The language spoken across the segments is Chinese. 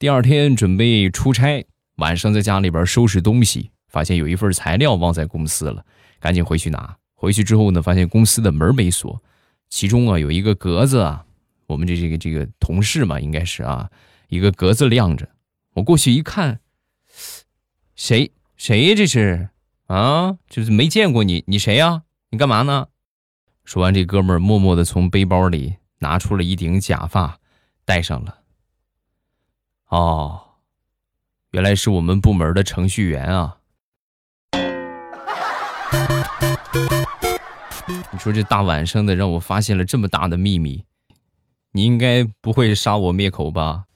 第二天准备出差，晚上在家里边收拾东西，发现有一份材料忘在公司了，赶紧回去拿。回去之后呢，发现公司的门没锁，其中啊有一个格子啊，我们这这个这个同事嘛，应该是啊，一个格子亮着。我过去一看，谁谁这是啊？就是没见过你，你谁呀？你干嘛呢？说完，这哥们儿默默的从背包里拿出了一顶假发，戴上了。哦，原来是我们部门的程序员啊！你说这大晚上的让我发现了这么大的秘密，你应该不会杀我灭口吧？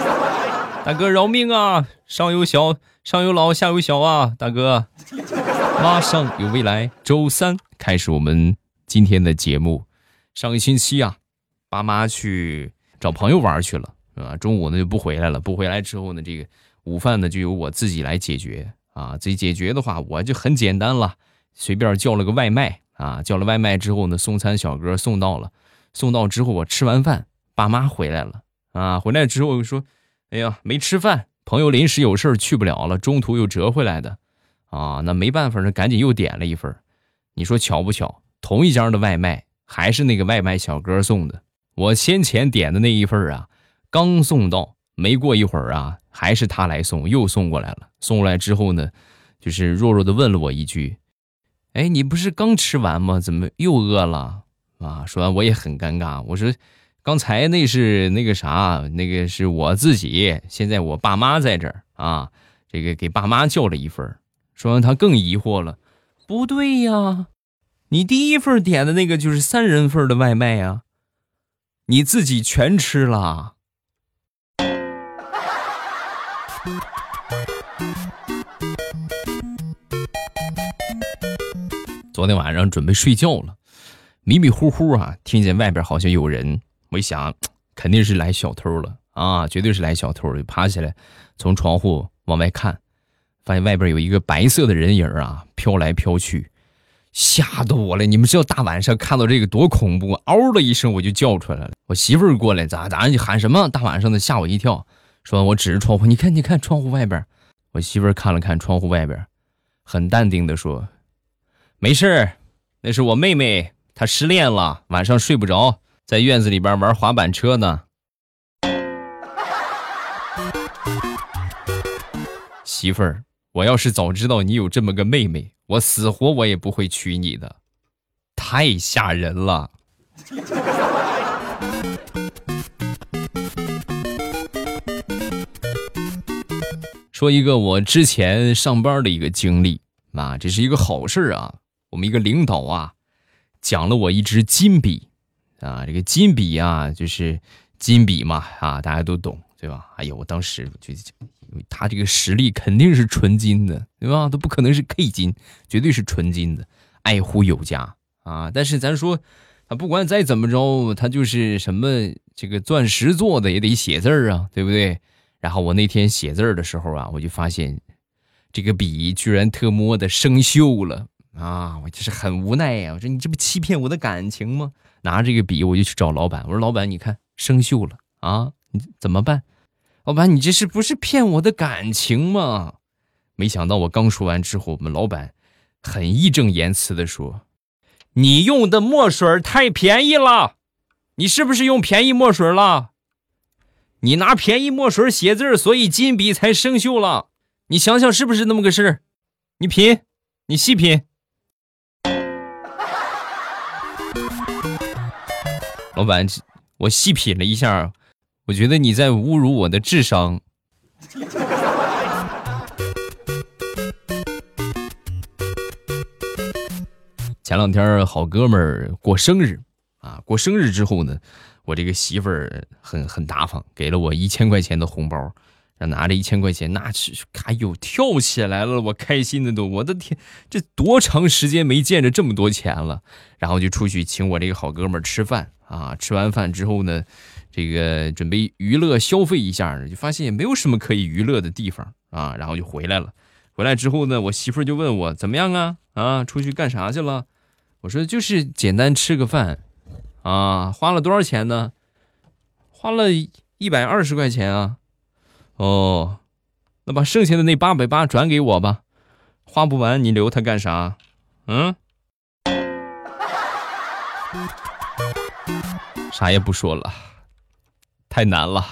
大哥饶命啊！上有小，上有老，下有小啊！大哥，马上有未来，周三开始我们今天的节目。上个星期啊，爸妈去找朋友玩去了。啊，中午呢就不回来了。不回来之后呢，这个午饭呢就由我自己来解决啊。自己解决的话，我就很简单了，随便叫了个外卖啊。叫了外卖之后呢，送餐小哥送到了。送到之后，我吃完饭，爸妈回来了啊。回来之后又说：“哎呀，没吃饭，朋友临时有事去不了了，中途又折回来的啊。”那没办法，那赶紧又点了一份。你说巧不巧？同一家的外卖，还是那个外卖小哥送的。我先前点的那一份啊。刚送到，没过一会儿啊，还是他来送，又送过来了。送过来之后呢，就是弱弱的问了我一句：“哎，你不是刚吃完吗？怎么又饿了？”啊，说完我也很尴尬，我说：“刚才那是那个啥，那个是我自己，现在我爸妈在这儿啊，这个给爸妈叫了一份。”说完他更疑惑了：“不对呀，你第一份点的那个就是三人份的外卖呀，你自己全吃了。”昨天晚上准备睡觉了，迷迷糊糊啊，听见外边好像有人。我一想，肯定是来小偷了啊，绝对是来小偷就爬起来，从窗户往外看，发现外边有一个白色的人影啊，飘来飘去，吓得我了。你们知道大晚上看到这个多恐怖？嗷的一声，我就叫出来了。我媳妇儿过来，咋咋？你喊什么？大晚上的吓我一跳。说，我指着窗户，你看，你看窗户外边。我媳妇儿看了看窗户外边，很淡定的说。没事那是我妹妹，她失恋了，晚上睡不着，在院子里边玩滑板车呢。媳妇儿，我要是早知道你有这么个妹妹，我死活我也不会娶你的，太吓人了。说一个我之前上班的一个经历啊，这是一个好事啊。我们一个领导啊，讲了我一支金笔，啊，这个金笔啊，就是金笔嘛，啊，大家都懂，对吧？哎呦，我当时就，他这个实力肯定是纯金的，对吧？都不可能是 K 金，绝对是纯金的，爱护有加啊。但是咱说，他不管再怎么着，他就是什么这个钻石做的，也得写字儿啊，对不对？然后我那天写字儿的时候啊，我就发现这个笔居然特么的生锈了。啊，我就是很无奈呀！我说你这不欺骗我的感情吗？拿这个笔，我就去找老板。我说老板，你看生锈了啊，你怎么办？老板，你这是不是骗我的感情吗？没想到我刚说完之后，我们老板很义正言辞的说：“你用的墨水太便宜了，你是不是用便宜墨水了？你拿便宜墨水写字，所以金笔才生锈了。你想想是不是那么个事儿你品，你细品。”老板，我细品了一下，我觉得你在侮辱我的智商。前两天好哥们儿过生日啊，过生日之后呢，我这个媳妇儿很很大方，给了我一千块钱的红包。拿着一千块钱，那是哎呦跳起来了，我开心的都，我的天，这多长时间没见着这么多钱了？然后就出去请我这个好哥们儿吃饭啊，吃完饭之后呢，这个准备娱乐消费一下，就发现也没有什么可以娱乐的地方啊，然后就回来了。回来之后呢，我媳妇儿就问我怎么样啊？啊，出去干啥去了？我说就是简单吃个饭，啊，花了多少钱呢？花了一百二十块钱啊。哦，那把剩下的那八百八转给我吧，花不完你留它干啥？嗯？啥也不说了，太难了。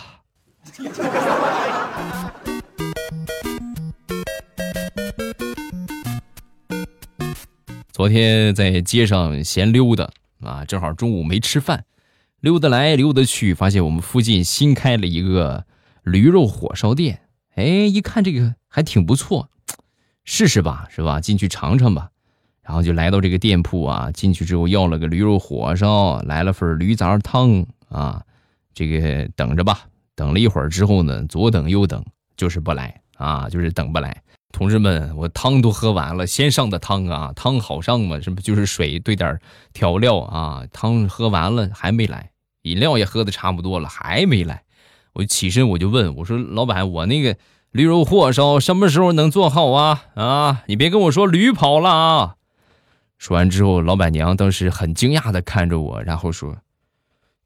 昨天在街上闲溜达啊，正好中午没吃饭，溜达来溜达去，发现我们附近新开了一个驴肉火烧店。哎，一看这个还挺不错，试试吧，是吧？进去尝尝吧。然后就来到这个店铺啊，进去之后要了个驴肉火烧，来了份驴杂汤啊，这个等着吧。等了一会儿之后呢，左等右等，就是不来啊，就是等不来。同志们，我汤都喝完了，先上的汤啊，汤好上嘛，是不就是水兑点调料啊？汤喝完了还没来，饮料也喝的差不多了，还没来。我起身我就问我说：“老板，我那个驴肉火烧什么时候能做好啊？啊，你别跟我说驴跑了啊！”说完之后，老板娘当时很惊讶的看着我，然后说：“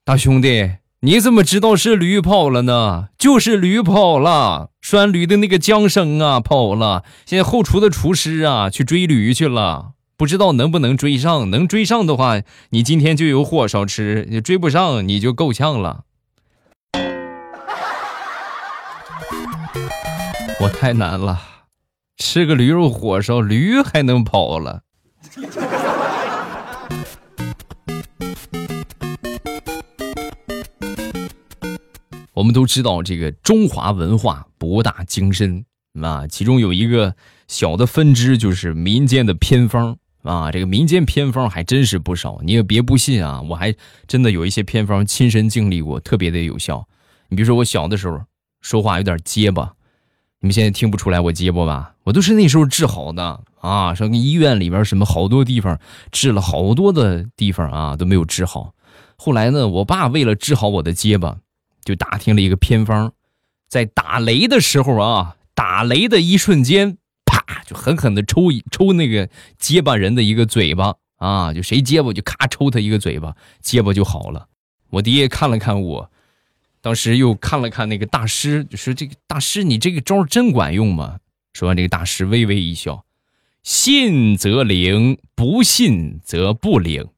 大兄弟，你怎么知道是驴跑了呢？就是驴跑了，拴驴的那个缰绳啊跑了。现在后厨的厨师啊去追驴去了，不知道能不能追上。能追上的话，你今天就有火烧吃；你追不上，你就够呛了。我太难了，吃个驴肉火烧，驴还能跑了。”我们都知道，这个中华文化博大精深啊，其中有一个小的分支就是民间的偏方啊。这个民间偏方还真是不少，你也别不信啊，我还真的有一些偏方亲身经历过，特别的有效。你比如说我小的时候说话有点结巴，你们现在听不出来我结巴吧？我都是那时候治好的。啊，上医院里边什么好多地方治了好多的地方啊都没有治好。后来呢，我爸为了治好我的结巴，就打听了一个偏方，在打雷的时候啊，打雷的一瞬间，啪就狠狠的抽一抽那个结巴人的一个嘴巴啊，就谁结巴就咔抽他一个嘴巴，结巴就好了。我爹看了看我，当时又看了看那个大师，就说：“这个大师，你这个招真管用吗？”说完，这个大师微微一笑。信则灵，不信则不灵。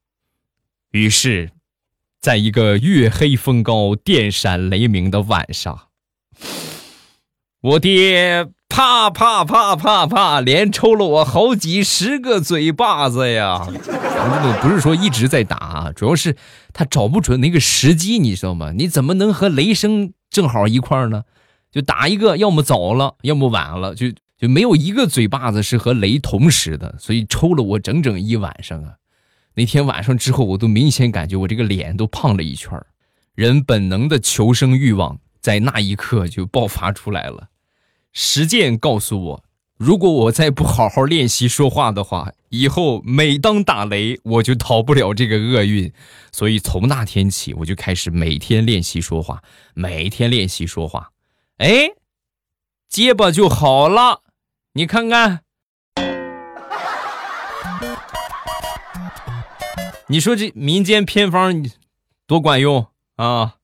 于是，在一个月黑风高、电闪雷鸣的晚上，我爹啪啪啪啪啪连抽了我好几十个嘴巴子呀！不是说一直在打，主要是他找不准那个时机，你知道吗？你怎么能和雷声正好一块呢？就打一个，要么早了，要么晚了，就。就没有一个嘴巴子是和雷同时的，所以抽了我整整一晚上啊！那天晚上之后，我都明显感觉我这个脸都胖了一圈人本能的求生欲望在那一刻就爆发出来了。实践告诉我，如果我再不好好练习说话的话，以后每当打雷，我就逃不了这个厄运。所以从那天起，我就开始每天练习说话，每天练习说话。哎，结巴就好了。你看看，你说这民间偏方多管用啊！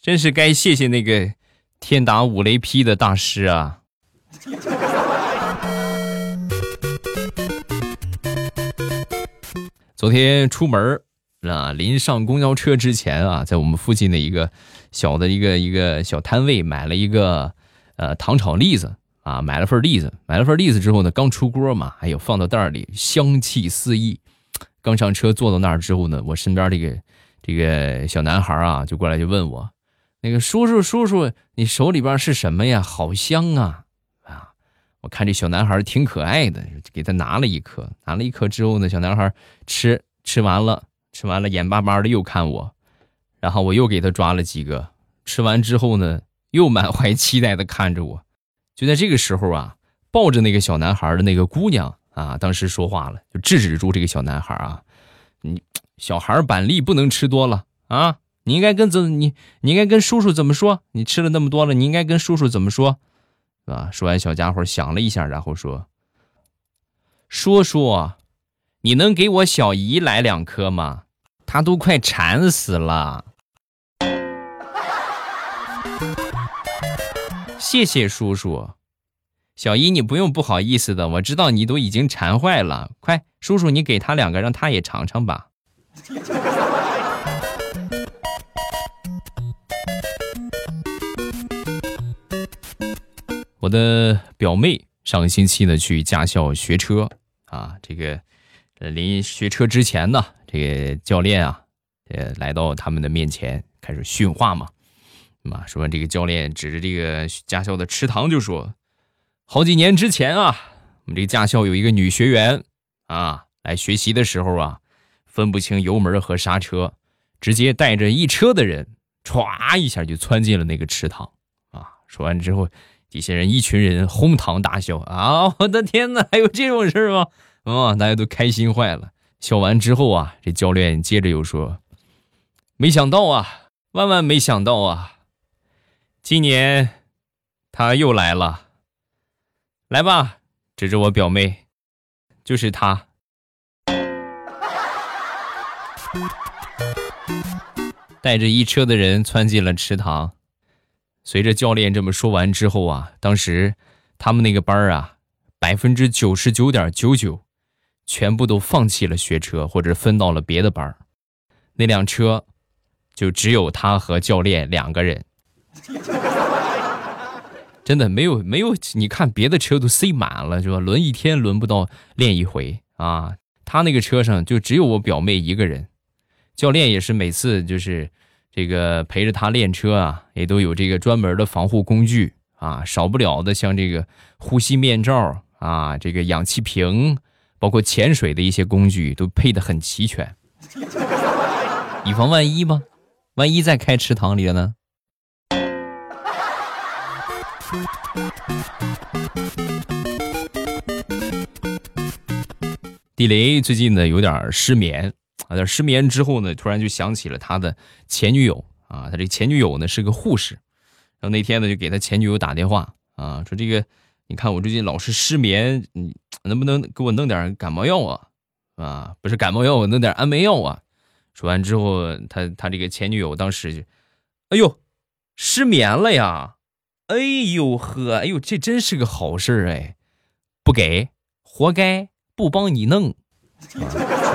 真是该谢谢那个天打五雷劈的大师啊！昨天出门啊，临上公交车之前啊，在我们附近的一个小的一个一个小摊位买了一个呃糖炒栗子。啊，买了份栗子，买了份栗子之后呢，刚出锅嘛，哎呦，放到袋里，香气四溢。刚上车坐到那儿之后呢，我身边这个这个小男孩啊，就过来就问我，那个叔叔叔叔，你手里边是什么呀？好香啊！啊，我看这小男孩挺可爱的，给他拿了一颗，拿了一颗之后呢，小男孩吃吃完了，吃完了，眼巴巴的又看我，然后我又给他抓了几个，吃完之后呢，又满怀期待的看着我。就在这个时候啊，抱着那个小男孩的那个姑娘啊，当时说话了，就制止住这个小男孩啊，你小孩板栗不能吃多了啊，你应该跟怎你你应该跟叔叔怎么说？你吃了那么多了，你应该跟叔叔怎么说？啊？说完，小家伙想了一下，然后说：“叔叔，你能给我小姨来两颗吗？她都快馋死了。”谢谢叔叔。小姨，你不用不好意思的，我知道你都已经馋坏了。快，叔叔，你给他两个，让他也尝尝吧。我的表妹上个星期呢去驾校学车啊，这个临学车之前呢，这个教练啊，呃来到他们的面前开始训话嘛。嘛，说完这个教练指着这个驾校的池塘就说：“好几年之前啊，我们这个驾校有一个女学员啊，来学习的时候啊，分不清油门和刹车，直接带着一车的人歘一下就窜进了那个池塘啊。”说完之后。底下人一群人哄堂大笑啊！我的天哪，还有这种事吗？啊，大家都开心坏了。笑完之后啊，这教练接着又说：“没想到啊，万万没想到啊，今年他又来了。来吧，指着我表妹，就是他，带着一车的人窜进了池塘。”随着教练这么说完之后啊，当时他们那个班儿啊，百分之九十九点九九，全部都放弃了学车或者分到了别的班儿。那辆车就只有他和教练两个人，真的没有没有，你看别的车都塞满了是吧？轮一天轮不到练一回啊，他那个车上就只有我表妹一个人，教练也是每次就是。这个陪着他练车啊，也都有这个专门的防护工具啊，少不了的像这个呼吸面罩啊，这个氧气瓶，包括潜水的一些工具都配的很齐全，以防万一吧，万一再开池塘里了呢？地雷最近呢有点失眠。啊，在失眠之后呢，突然就想起了他的前女友啊，他这前女友呢是个护士，然后那天呢就给他前女友打电话啊，说这个你看我最近老是失眠，你能不能给我弄点感冒药啊？啊，不是感冒药，我弄点安眠药啊。说完之后，他他这个前女友当时就，哎呦，失眠了呀，哎呦呵，哎呦这真是个好事儿哎，不给，活该，不帮你弄。说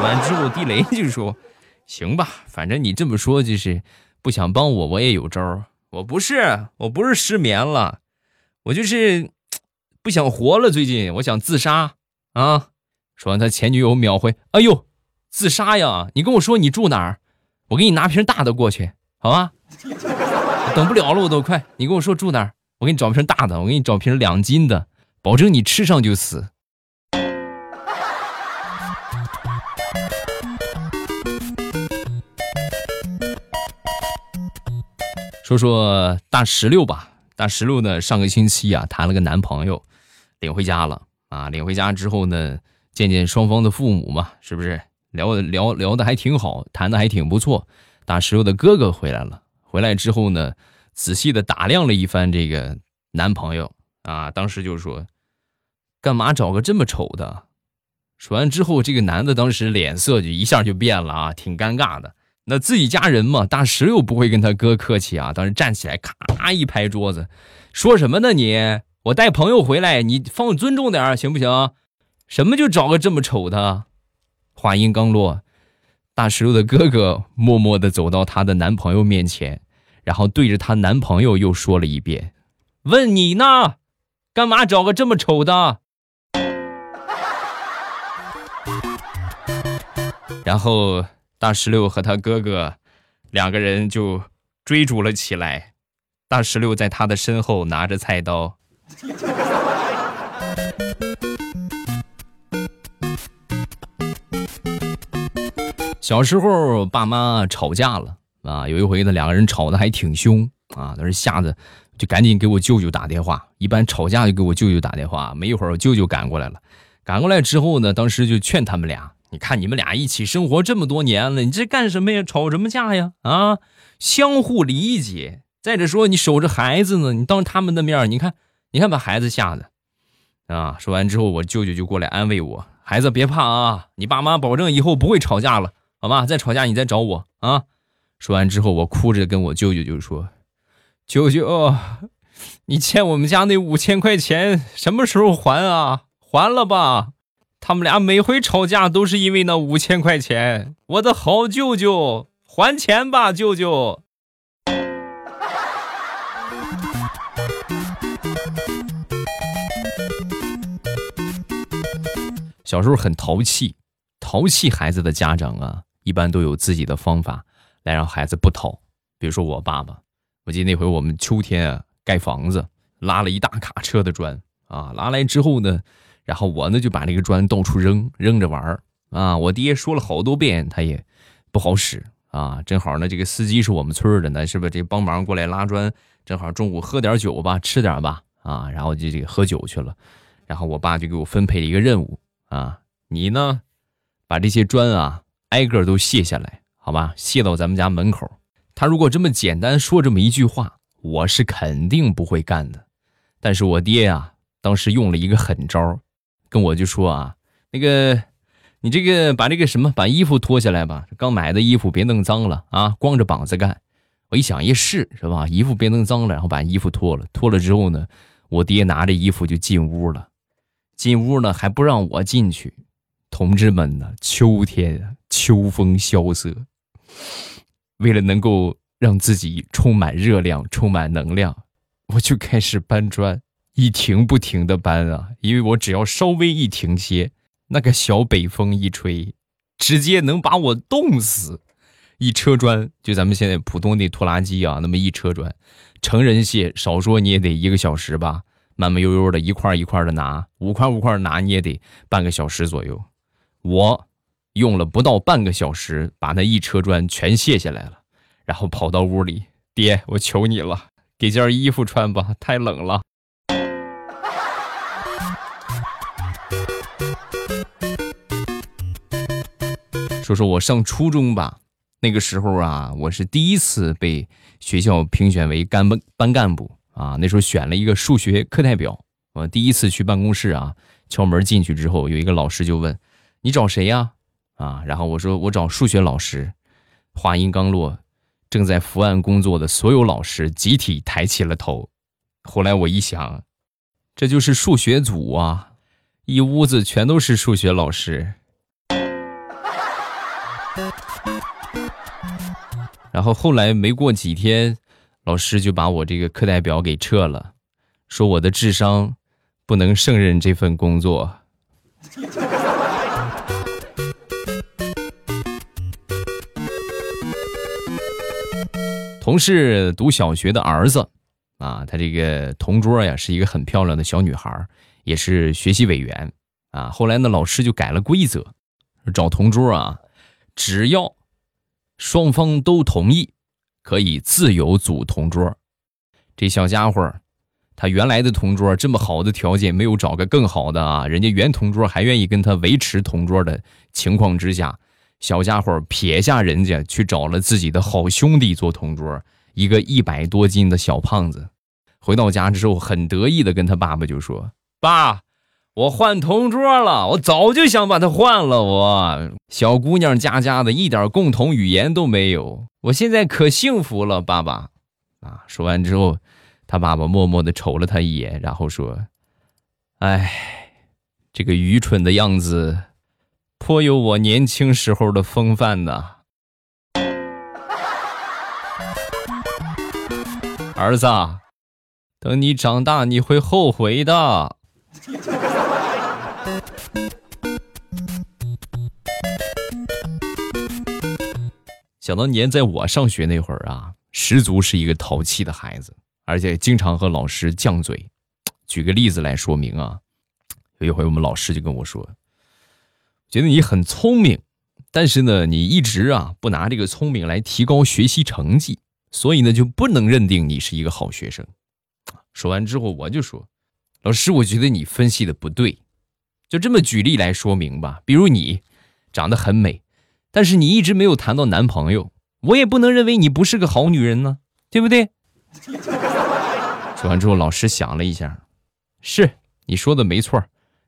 完之后，地雷就说：“行吧，反正你这么说就是不想帮我，我也有招儿我不是，我不是失眠了，我就是不想活了。最近我想自杀啊！”说完，他前女友秒回：“哎呦，自杀呀！你跟我说你住哪儿，我给你拿瓶大的过去，好吧？等不了了，我都快！你跟我说住哪儿，我给你找瓶大的，我给你找瓶两斤的，保证你吃上就死。”说说大石榴吧，大石榴呢，上个星期啊谈了个男朋友，领回家了啊。领回家之后呢，见见双方的父母嘛，是不是聊聊聊的还挺好，谈的还挺不错。大石榴的哥哥回来了，回来之后呢，仔细的打量了一番这个男朋友啊，当时就说：“干嘛找个这么丑的？”说完之后，这个男的当时脸色就一下就变了啊，挺尴尬的。那自己家人嘛，大石榴不会跟他哥客气啊！当时站起来，咔一拍桌子，说什么呢？你我带朋友回来，你放尊重点行不行？什么就找个这么丑的？话音刚落，大石榴的哥哥默默的走到她的男朋友面前，然后对着她男朋友又说了一遍：“问你呢，干嘛找个这么丑的？” 然后。大石榴和他哥哥两个人就追逐了起来，大石榴在他的身后拿着菜刀。小时候爸妈吵架了啊，有一回呢两个人吵得还挺凶啊，当时吓得就赶紧给我舅舅打电话。一般吵架就给我舅舅打电话，没一会儿我舅舅赶过来了，赶过来之后呢，当时就劝他们俩。你看你们俩一起生活这么多年了，你这干什么呀？吵什么架呀？啊，相互理解。再者说，你守着孩子呢，你当他们的面，你看，你看把孩子吓的，啊！说完之后，我舅舅就过来安慰我：“孩子别怕啊，你爸妈保证以后不会吵架了，好吗？再吵架你再找我啊！”说完之后，我哭着跟我舅舅就说：“舅舅，你欠我们家那五千块钱什么时候还啊？还了吧！他们俩每回吵架都是因为那五千块钱。我的好舅舅，还钱吧，舅舅。小时候很淘气，淘气孩子的家长啊，一般都有自己的方法来让孩子不淘。比如说我爸爸，我记得那回我们秋天啊盖房子，拉了一大卡车的砖啊，拉来之后呢，然后我呢就把这个砖到处扔，扔着玩儿啊。我爹说了好多遍，他也不好使啊。正好呢，这个司机是我们村的呢，是不是？这帮忙过来拉砖，正好中午喝点酒吧，吃点吧啊，然后就这个喝酒去了。然后我爸就给我分配了一个任务。啊，你呢，把这些砖啊挨个都卸下来，好吧？卸到咱们家门口。他如果这么简单说这么一句话，我是肯定不会干的。但是我爹呀，当时用了一个狠招，跟我就说啊，那个，你这个把这个什么，把衣服脱下来吧，刚买的衣服别弄脏了啊，光着膀子干。我一想也是，是吧？衣服别弄脏了，然后把衣服脱了。脱了之后呢，我爹拿着衣服就进屋了。进屋呢还不让我进去，同志们呢，秋天，秋风萧瑟，为了能够让自己充满热量、充满能量，我就开始搬砖，一停不停的搬啊，因为我只要稍微一停歇，那个小北风一吹，直接能把我冻死。一车砖，就咱们现在普通的拖拉机啊，那么一车砖，成人卸少说你也得一个小时吧。慢慢悠悠的一块一块的拿，五块五块拿，你也得半个小时左右。我用了不到半个小时，把那一车砖全卸下来了，然后跑到屋里，爹，我求你了，给件衣服穿吧，太冷了。说说我上初中吧，那个时候啊，我是第一次被学校评选为干班班干部。啊，那时候选了一个数学课代表。我第一次去办公室啊，敲门进去之后，有一个老师就问：“你找谁呀？”，啊然后我说：“我找数学老师。”话音刚落，正在伏案工作的所有老师集体抬起了头。后来我一想，这就是数学组啊，一屋子全都是数学老师。然后后来没过几天。老师就把我这个课代表给撤了，说我的智商不能胜任这份工作。同事读小学的儿子，啊，他这个同桌呀是一个很漂亮的小女孩，也是学习委员，啊，后来呢老师就改了规则，找同桌啊，只要双方都同意。可以自由组同桌，这小家伙，他原来的同桌这么好的条件，没有找个更好的啊？人家原同桌还愿意跟他维持同桌的情况之下，小家伙撇下人家去找了自己的好兄弟做同桌，一个一百多斤的小胖子。回到家之后，很得意的跟他爸爸就说：“爸。”我换同桌了，我早就想把他换了。我小姑娘家家的，一点共同语言都没有。我现在可幸福了，爸爸。啊！说完之后，他爸爸默默的瞅了他一眼，然后说：“哎，这个愚蠢的样子，颇有我年轻时候的风范呢。”儿子，等你长大，你会后悔的。想当年，在我上学那会儿啊，十足是一个淘气的孩子，而且经常和老师犟嘴。举个例子来说明啊，有一回我们老师就跟我说：“觉得你很聪明，但是呢，你一直啊不拿这个聪明来提高学习成绩，所以呢就不能认定你是一个好学生。”说完之后，我就说：“老师，我觉得你分析的不对，就这么举例来说明吧。比如你长得很美。”但是你一直没有谈到男朋友，我也不能认为你不是个好女人呢，对不对？说完之后，老师想了一下，是你说的没错，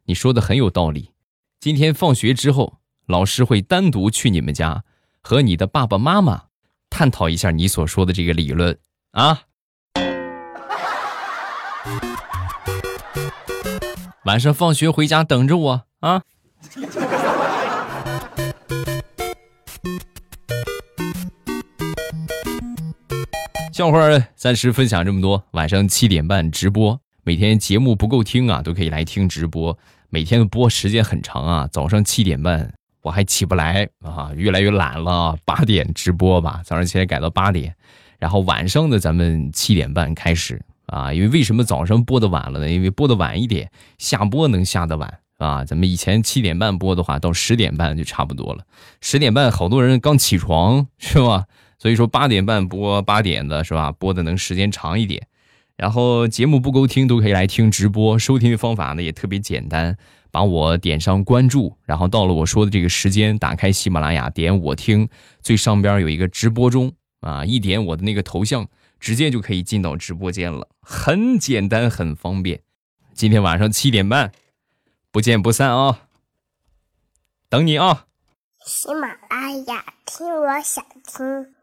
你说的很有道理。今天放学之后，老师会单独去你们家，和你的爸爸妈妈探讨一下你所说的这个理论啊。晚上放学回家等着我啊！笑话暂时分享这么多。晚上七点半直播，每天节目不够听啊，都可以来听直播。每天的播时间很长啊，早上七点半我还起不来啊，越来越懒了。八点直播吧，早上起来改到八点，然后晚上的咱们七点半开始啊。因为为什么早上播的晚了呢？因为播的晚一点，下播能下得晚啊。咱们以前七点半播的话，到十点半就差不多了。十点半好多人刚起床是吧？所以说八点半播八点的是吧？播的能时间长一点，然后节目不够听都可以来听直播。收听的方法呢也特别简单，把我点上关注，然后到了我说的这个时间，打开喜马拉雅，点我听，最上边有一个直播中啊，一点我的那个头像，直接就可以进到直播间了，很简单，很方便。今天晚上七点半，不见不散啊！等你啊！喜马拉雅听，我想听。